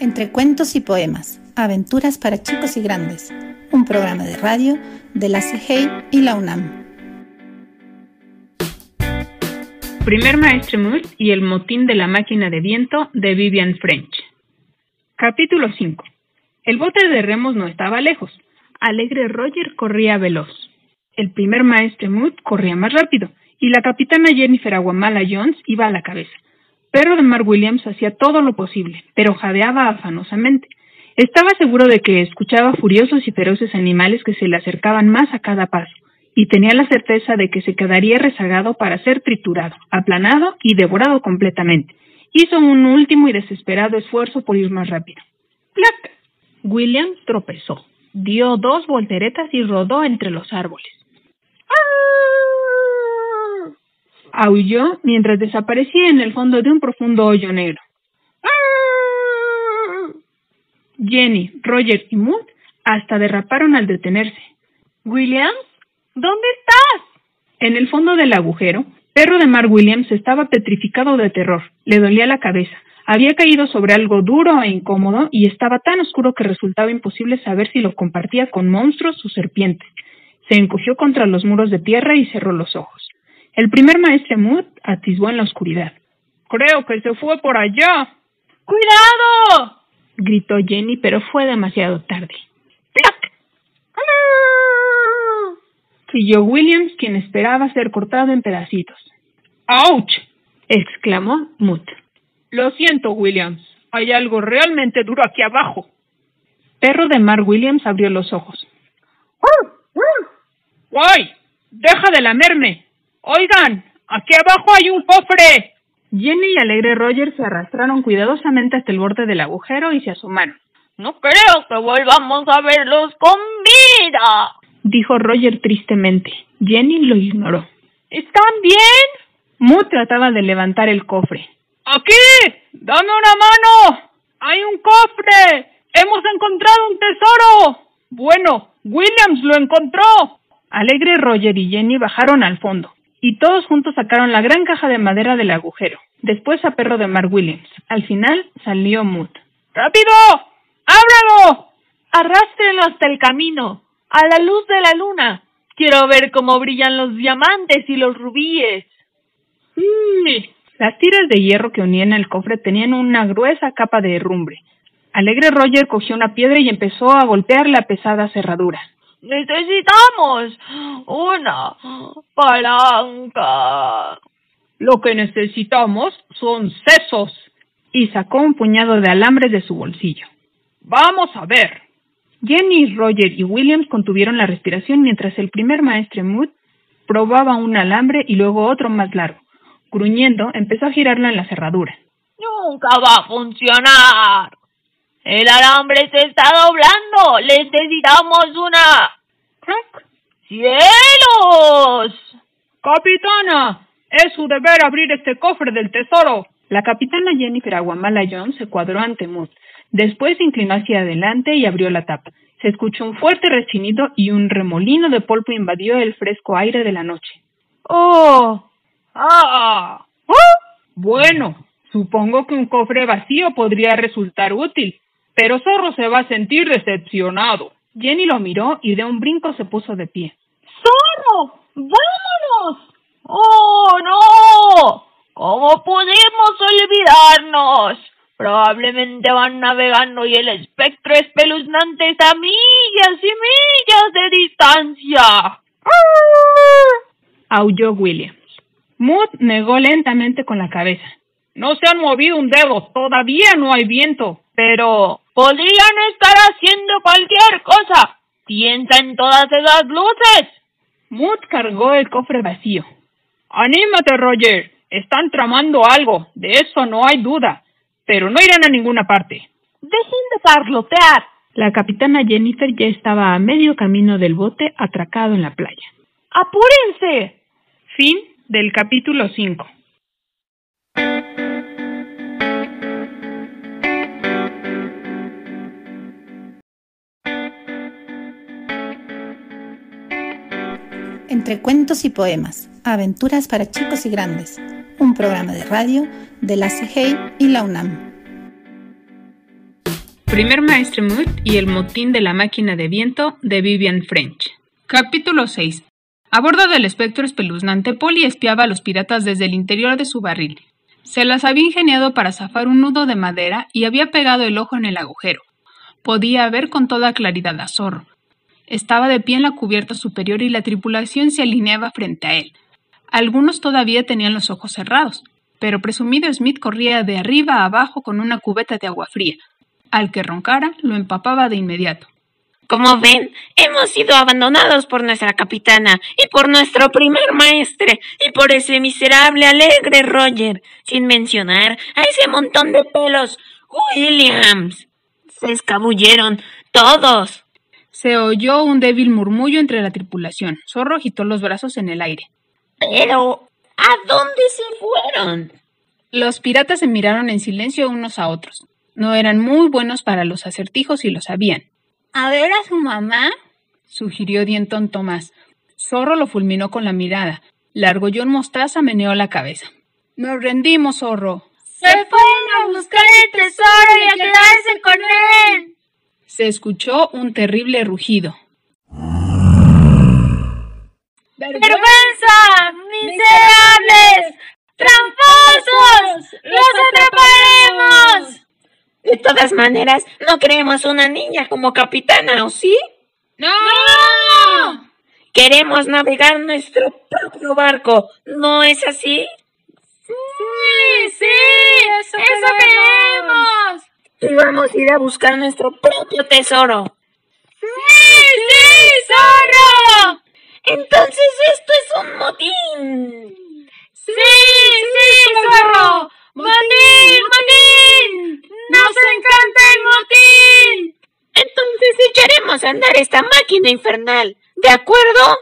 Entre cuentos y poemas, aventuras para chicos y grandes, un programa de radio de la CGI y la UNAM. Primer Maestre Mood y el motín de la máquina de viento de Vivian French. Capítulo 5. El bote de remos no estaba lejos. Alegre Roger corría veloz. El primer Maestre Mood corría más rápido y la capitana Jennifer Aguamala Jones iba a la cabeza. Perro de Mark Williams hacía todo lo posible, pero jadeaba afanosamente. Estaba seguro de que escuchaba furiosos y feroces animales que se le acercaban más a cada paso, y tenía la certeza de que se quedaría rezagado para ser triturado, aplanado y devorado completamente. Hizo un último y desesperado esfuerzo por ir más rápido. ¡Plac! Williams tropezó, dio dos volteretas y rodó entre los árboles. Aulló mientras desaparecía en el fondo de un profundo hoyo negro. Jenny, Roger y Mood hasta derraparon al detenerse. Williams, ¿dónde estás? En el fondo del agujero, Perro de Mar Williams estaba petrificado de terror. Le dolía la cabeza. Había caído sobre algo duro e incómodo y estaba tan oscuro que resultaba imposible saber si lo compartía con monstruos o serpientes. Se encogió contra los muros de tierra y cerró los ojos. El primer maestre Mood atisbó en la oscuridad. Creo que se fue por allá. ¡Cuidado! gritó Jenny, pero fue demasiado tarde. ¡Plac! Chilló Williams, quien esperaba ser cortado en pedacitos. ¡Auch! exclamó Mood. Lo siento, Williams. Hay algo realmente duro aquí abajo. Perro de Mar Williams abrió los ojos. ¡Guay! ¡Deja de lamerme! Oigan, aquí abajo hay un cofre. Jenny y Alegre Roger se arrastraron cuidadosamente hasta el borde del agujero y se asomaron. No creo que volvamos a verlos con vida, dijo Roger tristemente. Jenny lo ignoró. ¿Están bien? Mood trataba de levantar el cofre. ¡Aquí! ¡Dame una mano! ¡Hay un cofre! ¡Hemos encontrado un tesoro! Bueno, Williams lo encontró. Alegre Roger y Jenny bajaron al fondo y todos juntos sacaron la gran caja de madera del agujero. Después a perro de Mark Williams. Al final salió Mood. ¡Rápido! ¡Ábralo! Arrástrenlo hasta el camino, a la luz de la luna. Quiero ver cómo brillan los diamantes y los rubíes. Sí. Las tiras de hierro que unían el cofre tenían una gruesa capa de herrumbre. Alegre Roger cogió una piedra y empezó a golpear la pesada cerradura. Necesitamos una palanca. Lo que necesitamos son sesos. Y sacó un puñado de alambres de su bolsillo. Vamos a ver. Jenny, Roger y Williams contuvieron la respiración mientras el primer maestre Mood probaba un alambre y luego otro más largo. Gruñendo, empezó a girarlo en la cerradura. Nunca va a funcionar. El alambre se está doblando. Necesitamos una. ¡Crack! ¡Cielos! Capitana, es su deber abrir este cofre del tesoro. La capitana Jennifer Aguamala Jones se cuadró ante Mood. Después se inclinó hacia adelante y abrió la tapa. Se escuchó un fuerte rechinido y un remolino de polvo invadió el fresco aire de la noche. ¡Oh! ¡Ah! ¡Oh! Bueno, supongo que un cofre vacío podría resultar útil, pero Zorro se va a sentir decepcionado. Jenny lo miró y de un brinco se puso de pie. ¡Zorro! ¡Vámonos! ¡Oh, no! ¿Cómo pudimos olvidarnos? Probablemente van navegando y el espectro espeluznante está a millas y millas de distancia. Aulló Williams. Mood negó lentamente con la cabeza. No se han movido un dedo, todavía no hay viento. Pero podrían estar haciendo cualquier cosa. Piensa en todas esas luces. Mood cargó el cofre vacío. Anímate, Roger. Están tramando algo, de eso no hay duda. Pero no irán a ninguna parte. Dejen de parlotear. La capitana Jennifer ya estaba a medio camino del bote atracado en la playa. ¡Apúrense! Fin del capítulo 5. Cuentos y poemas, aventuras para chicos y grandes, un programa de radio de la CGI y la UNAM. Primer Maestre Mood y el motín de la máquina de viento de Vivian French. Capítulo 6. A bordo del espectro espeluznante, Polly espiaba a los piratas desde el interior de su barril. Se las había ingeniado para zafar un nudo de madera y había pegado el ojo en el agujero. Podía ver con toda claridad a Zorro. Estaba de pie en la cubierta superior y la tripulación se alineaba frente a él. Algunos todavía tenían los ojos cerrados, pero presumido Smith corría de arriba a abajo con una cubeta de agua fría. Al que roncara, lo empapaba de inmediato. Como ven, hemos sido abandonados por nuestra capitana y por nuestro primer maestre y por ese miserable alegre Roger, sin mencionar a ese montón de pelos Williams. Se escabulleron todos. Se oyó un débil murmullo entre la tripulación. Zorro agitó los brazos en el aire. Pero, ¿a dónde se fueron? Los piratas se miraron en silencio unos a otros. No eran muy buenos para los acertijos y lo sabían. ¿A ver a su mamá? sugirió Dientón Tomás. Zorro lo fulminó con la mirada. Largollón Mostaza meneó la cabeza. Nos rendimos, zorro. Se fueron a buscar el tesoro y a quedarse con él. Se escuchó un terrible rugido. ¡Vergüenza! ¡Miserables! ¡Tramposos! ¡Los atraparemos! De todas maneras, no queremos una niña como capitana, ¿o sí? ¡No! Queremos navegar nuestro propio barco, ¿no es así? Sí, sí, eso, queremos. Y vamos a ir a buscar nuestro propio tesoro. Sí, sí, zorro. Entonces esto es un motín. Sí, sí, zorro. Motín, motín. ¡Nos encanta el motín! Entonces echaremos a andar esta máquina infernal. ¿De acuerdo?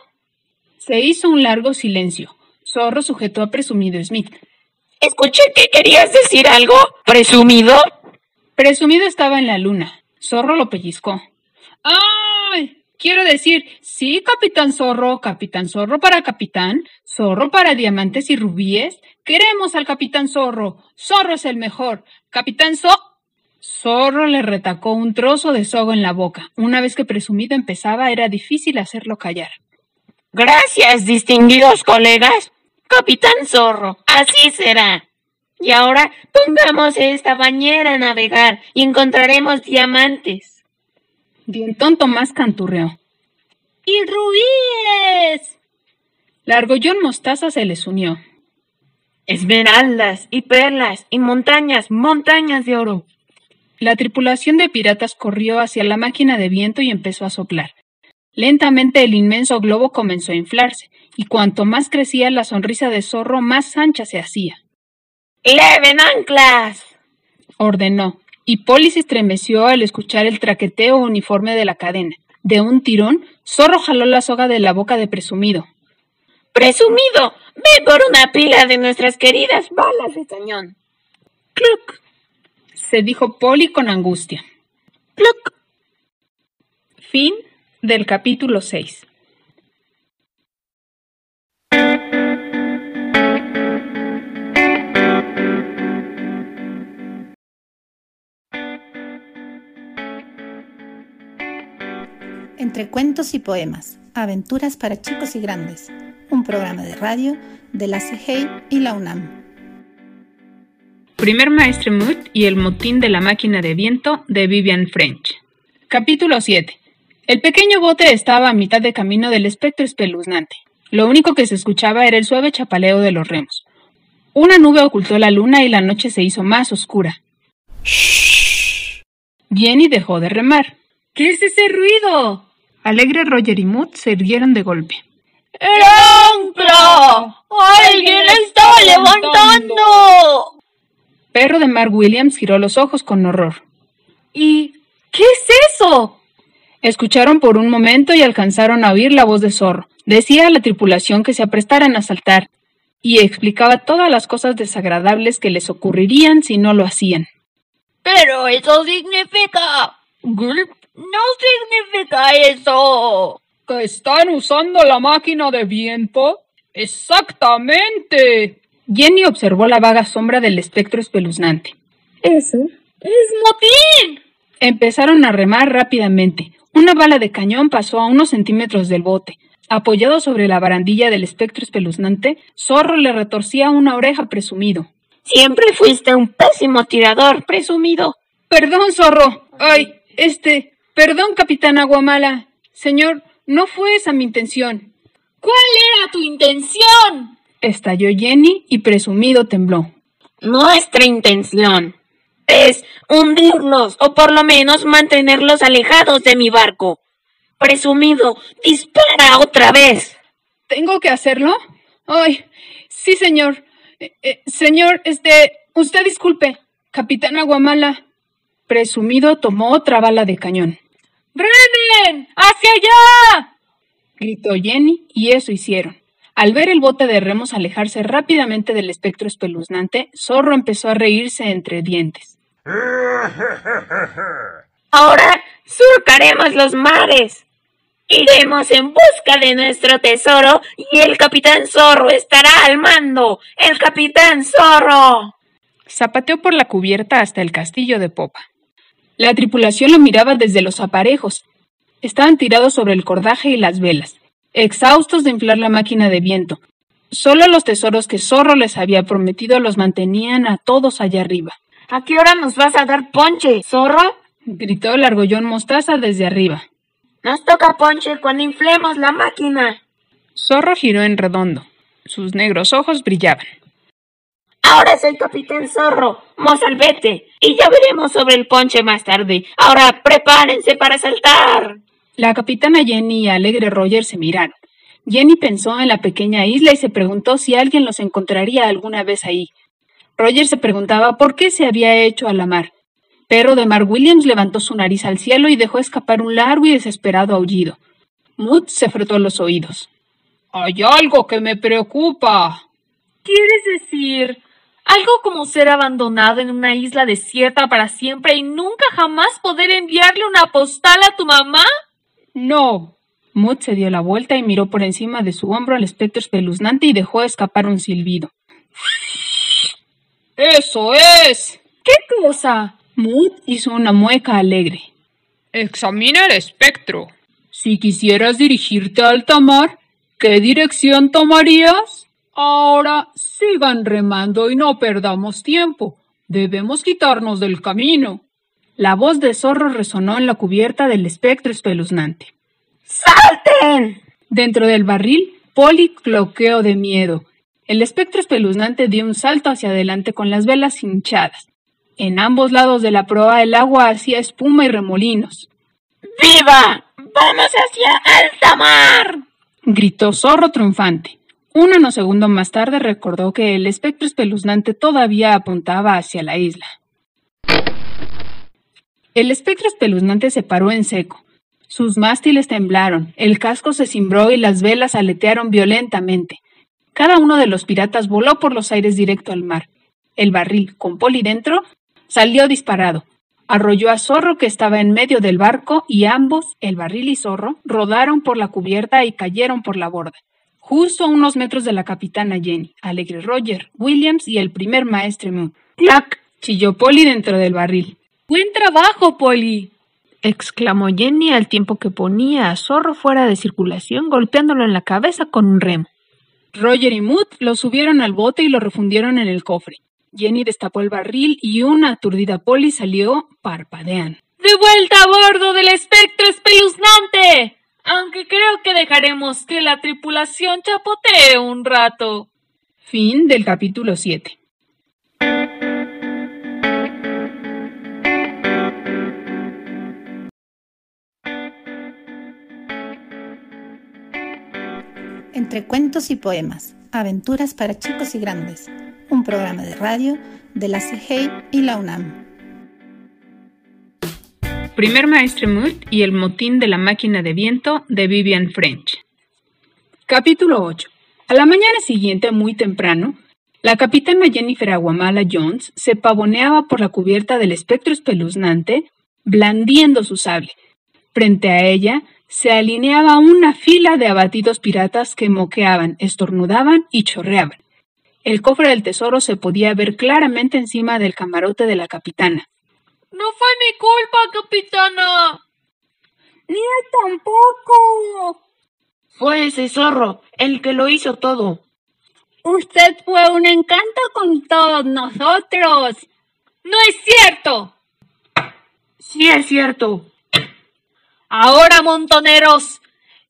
Se hizo un largo silencio. Zorro sujetó a Presumido Smith. Escuché que querías decir algo. ¿Presumido? Presumido estaba en la luna. Zorro lo pellizcó. ¡Ay! Quiero decir, sí, capitán Zorro, capitán Zorro para capitán, Zorro para diamantes y rubíes. Queremos al capitán Zorro. Zorro es el mejor. Capitán Zorro. Zorro le retacó un trozo de sogo en la boca. Una vez que Presumido empezaba, era difícil hacerlo callar. Gracias, distinguidos colegas. Capitán Zorro, así será. Y ahora pongamos esta bañera a navegar y encontraremos diamantes. Dientón Tomás canturreó. ¡Y rubíes! Largollón Mostaza se les unió. Esmeraldas y perlas y montañas, montañas de oro. La tripulación de piratas corrió hacia la máquina de viento y empezó a soplar. Lentamente el inmenso globo comenzó a inflarse, y cuanto más crecía la sonrisa de zorro, más ancha se hacía. ¡Leven anclas! ordenó, y Polly se estremeció al escuchar el traqueteo uniforme de la cadena. De un tirón, Zorro jaló la soga de la boca de Presumido. ¡Presumido! ¡Ve por una pila de nuestras queridas balas de cañón! ¡Cluc! se dijo Polly con angustia. ¡Cluc! Fin del capítulo 6. Entre cuentos y poemas, aventuras para chicos y grandes, un programa de radio de la CGI y la UNAM. Primer Maestre Mood y el motín de la máquina de viento de Vivian French. Capítulo 7. El pequeño bote estaba a mitad de camino del espectro espeluznante. Lo único que se escuchaba era el suave chapaleo de los remos. Una nube ocultó la luna y la noche se hizo más oscura. ¡Shh! Jenny dejó de remar. ¿Qué es ese ruido? Alegre Roger y Mood se irguieron de golpe. ¡El ancla! ¡Alguien está levantando! Perro de Mark Williams giró los ojos con horror. ¿Y qué es eso? Escucharon por un momento y alcanzaron a oír la voz de Zorro. Decía a la tripulación que se aprestaran a saltar y explicaba todas las cosas desagradables que les ocurrirían si no lo hacían. Pero eso significa... No significa eso. ¿Que están usando la máquina de viento? Exactamente. Jenny observó la vaga sombra del espectro espeluznante. Eso es motín. Empezaron a remar rápidamente. Una bala de cañón pasó a unos centímetros del bote. Apoyado sobre la barandilla del espectro espeluznante, Zorro le retorcía una oreja presumido. Siempre fuiste un pésimo tirador, presumido. Perdón, Zorro. Ay, este. Perdón, capitán Aguamala. Señor, no fue esa mi intención. ¿Cuál era tu intención? Estalló Jenny y presumido tembló. Nuestra intención es hundirlos o por lo menos mantenerlos alejados de mi barco. Presumido, dispara otra vez. ¿Tengo que hacerlo? Ay, sí, señor. Eh, eh, señor, este, usted disculpe. Capitán Aguamala. Presumido tomó otra bala de cañón. ¡Remen! ¡Hacia allá! gritó Jenny, y eso hicieron. Al ver el bote de remos alejarse rápidamente del espectro espeluznante, Zorro empezó a reírse entre dientes. Ahora surcaremos los mares. Iremos en busca de nuestro tesoro y el capitán Zorro estará al mando. ¡El capitán Zorro! Zapateó por la cubierta hasta el castillo de popa. La tripulación lo miraba desde los aparejos. Estaban tirados sobre el cordaje y las velas, exhaustos de inflar la máquina de viento. Solo los tesoros que Zorro les había prometido los mantenían a todos allá arriba. ¿A qué hora nos vas a dar ponche, Zorro? gritó el argollón mostaza desde arriba. Nos toca ponche cuando inflemos la máquina. Zorro giró en redondo. Sus negros ojos brillaban. Ahora soy capitán Zorro, mozalbete, y ya veremos sobre el ponche más tarde. Ahora prepárense para saltar. La capitana Jenny y Alegre Roger se miraron. Jenny pensó en la pequeña isla y se preguntó si alguien los encontraría alguna vez ahí. Roger se preguntaba por qué se había hecho a la mar. Perro de Mar Williams levantó su nariz al cielo y dejó escapar un largo y desesperado aullido. Mood se frotó los oídos. Hay algo que me preocupa. ¿Quieres decir algo como ser abandonado en una isla desierta para siempre y nunca jamás poder enviarle una postal a tu mamá? No. Mood se dio la vuelta y miró por encima de su hombro al espectro espeluznante y dejó escapar un silbido. ¡Eso es! ¿Qué cosa? Mood hizo una mueca alegre. Examina el espectro. Si quisieras dirigirte a alta mar, ¿qué dirección tomarías? Ahora sigan remando y no perdamos tiempo. Debemos quitarnos del camino. La voz de zorro resonó en la cubierta del espectro espeluznante. ¡Salten! Dentro del barril, Polly cloqueó de miedo. El espectro espeluznante dio un salto hacia adelante con las velas hinchadas. En ambos lados de la proa el agua hacía espuma y remolinos. ¡Viva! ¡Vamos hacia alta mar! gritó Zorro triunfante. Un nanosegundo más tarde recordó que el espectro espeluznante todavía apuntaba hacia la isla. El espectro espeluznante se paró en seco. Sus mástiles temblaron, el casco se cimbró y las velas aletearon violentamente. Cada uno de los piratas voló por los aires directo al mar. El barril, con Poli dentro, Salió disparado. Arrolló a Zorro que estaba en medio del barco y ambos, el barril y Zorro, rodaron por la cubierta y cayeron por la borda. Justo a unos metros de la capitana Jenny, Alegre Roger, Williams y el primer maestre Moon. ¡Clac! chilló Polly dentro del barril. ¡Buen trabajo, Polly! exclamó Jenny al tiempo que ponía a Zorro fuera de circulación golpeándolo en la cabeza con un remo. Roger y Mood lo subieron al bote y lo refundieron en el cofre. Jenny destapó el barril y una aturdida Polly salió parpadeando. ¡De vuelta a bordo del espectro espeluznante! Aunque creo que dejaremos que la tripulación chapotee un rato. Fin del capítulo 7. Entre cuentos y poemas, aventuras para chicos y grandes un programa de radio de la CIGEI y la UNAM. Primer Maestre Mood y el motín de la máquina de viento de Vivian French. Capítulo 8. A la mañana siguiente, muy temprano, la capitana Jennifer Aguamala Jones se pavoneaba por la cubierta del espectro espeluznante, blandiendo su sable. Frente a ella se alineaba una fila de abatidos piratas que moqueaban, estornudaban y chorreaban. El cofre del tesoro se podía ver claramente encima del camarote de la capitana. No fue mi culpa, capitana. Ni tampoco. Fue ese zorro el que lo hizo todo. Usted fue un encanto con todos nosotros. No es cierto. Sí es cierto. Ahora, montoneros,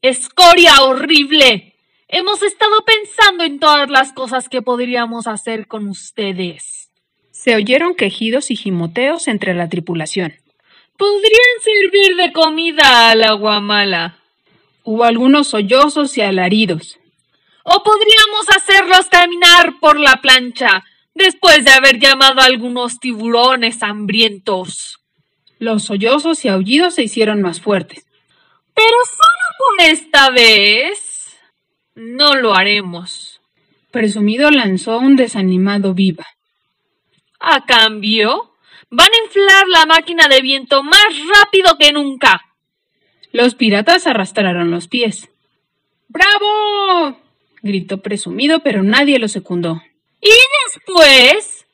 escoria horrible. Hemos estado pensando en todas las cosas que podríamos hacer con ustedes. Se oyeron quejidos y gimoteos entre la tripulación. Podrían servir de comida al aguamala. Hubo algunos sollozos y alaridos. O podríamos hacerlos caminar por la plancha después de haber llamado a algunos tiburones hambrientos. Los sollozos y aullidos se hicieron más fuertes. Pero solo por esta vez no lo haremos. Presumido lanzó un desanimado viva. A cambio, van a inflar la máquina de viento más rápido que nunca. Los piratas arrastraron los pies. ¡Bravo! gritó presumido, pero nadie lo secundó. Y después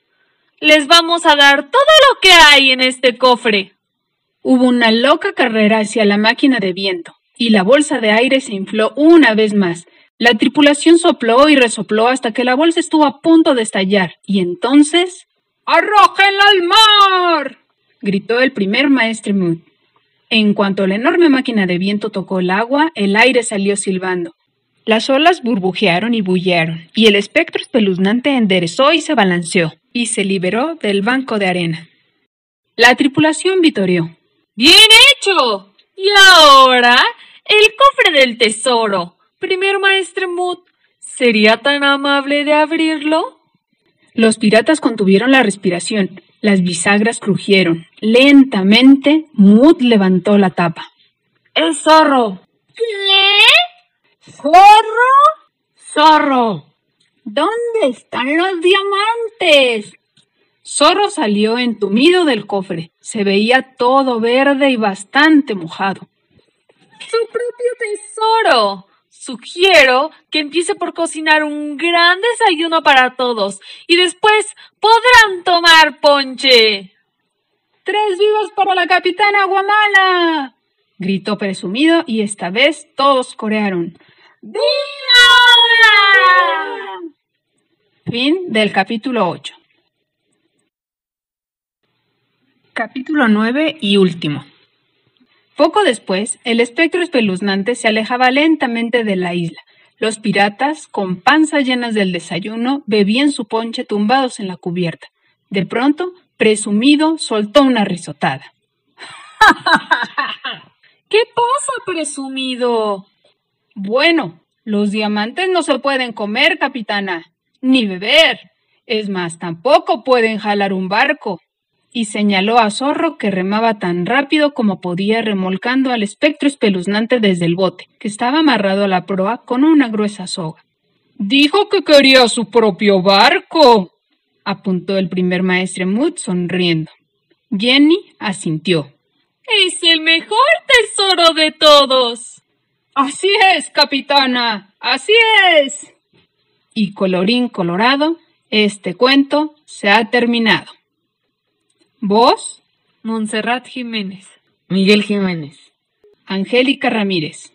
les vamos a dar todo lo que hay en este cofre. Hubo una loca carrera hacia la máquina de viento, y la bolsa de aire se infló una vez más. La tripulación sopló y resopló hasta que la bolsa estuvo a punto de estallar, y entonces. ¡Arrójenla al mar! gritó el primer maestre Mood. En cuanto la enorme máquina de viento tocó el agua, el aire salió silbando. Las olas burbujearon y bullearon, y el espectro espeluznante enderezó y se balanceó, y se liberó del banco de arena. La tripulación vitoreó. ¡Bien hecho! Y ahora, el cofre del tesoro. Primer maestre Mood, ¿sería tan amable de abrirlo? Los piratas contuvieron la respiración. Las bisagras crujieron. Lentamente, Mood levantó la tapa. ¡Es zorro! ¿Qué? ¿Zorro? ¡Zorro! ¿Dónde están los diamantes? Zorro salió entumido del cofre. Se veía todo verde y bastante mojado. ¡Su propio tesoro! Sugiero que empiece por cocinar un gran desayuno para todos y después podrán tomar ponche. ¡Tres vivos para la capitana Guamala! gritó presumido y esta vez todos corearon. ¡Viva! Fin del capítulo 8. Capítulo 9 y último. Poco después, el espectro espeluznante se alejaba lentamente de la isla. Los piratas, con panzas llenas del desayuno, bebían su ponche tumbados en la cubierta. De pronto, presumido soltó una risotada. ¿Qué pasa, presumido? Bueno, los diamantes no se pueden comer, capitana, ni beber. Es más, tampoco pueden jalar un barco y señaló a Zorro que remaba tan rápido como podía remolcando al espectro espeluznante desde el bote, que estaba amarrado a la proa con una gruesa soga. Dijo que quería su propio barco, apuntó el primer maestre Mood sonriendo. Jenny asintió. Es el mejor tesoro de todos. Así es, capitana, así es. Y colorín colorado, este cuento se ha terminado. ¿Vos? Montserrat Jiménez. Miguel Jiménez. Angélica Ramírez.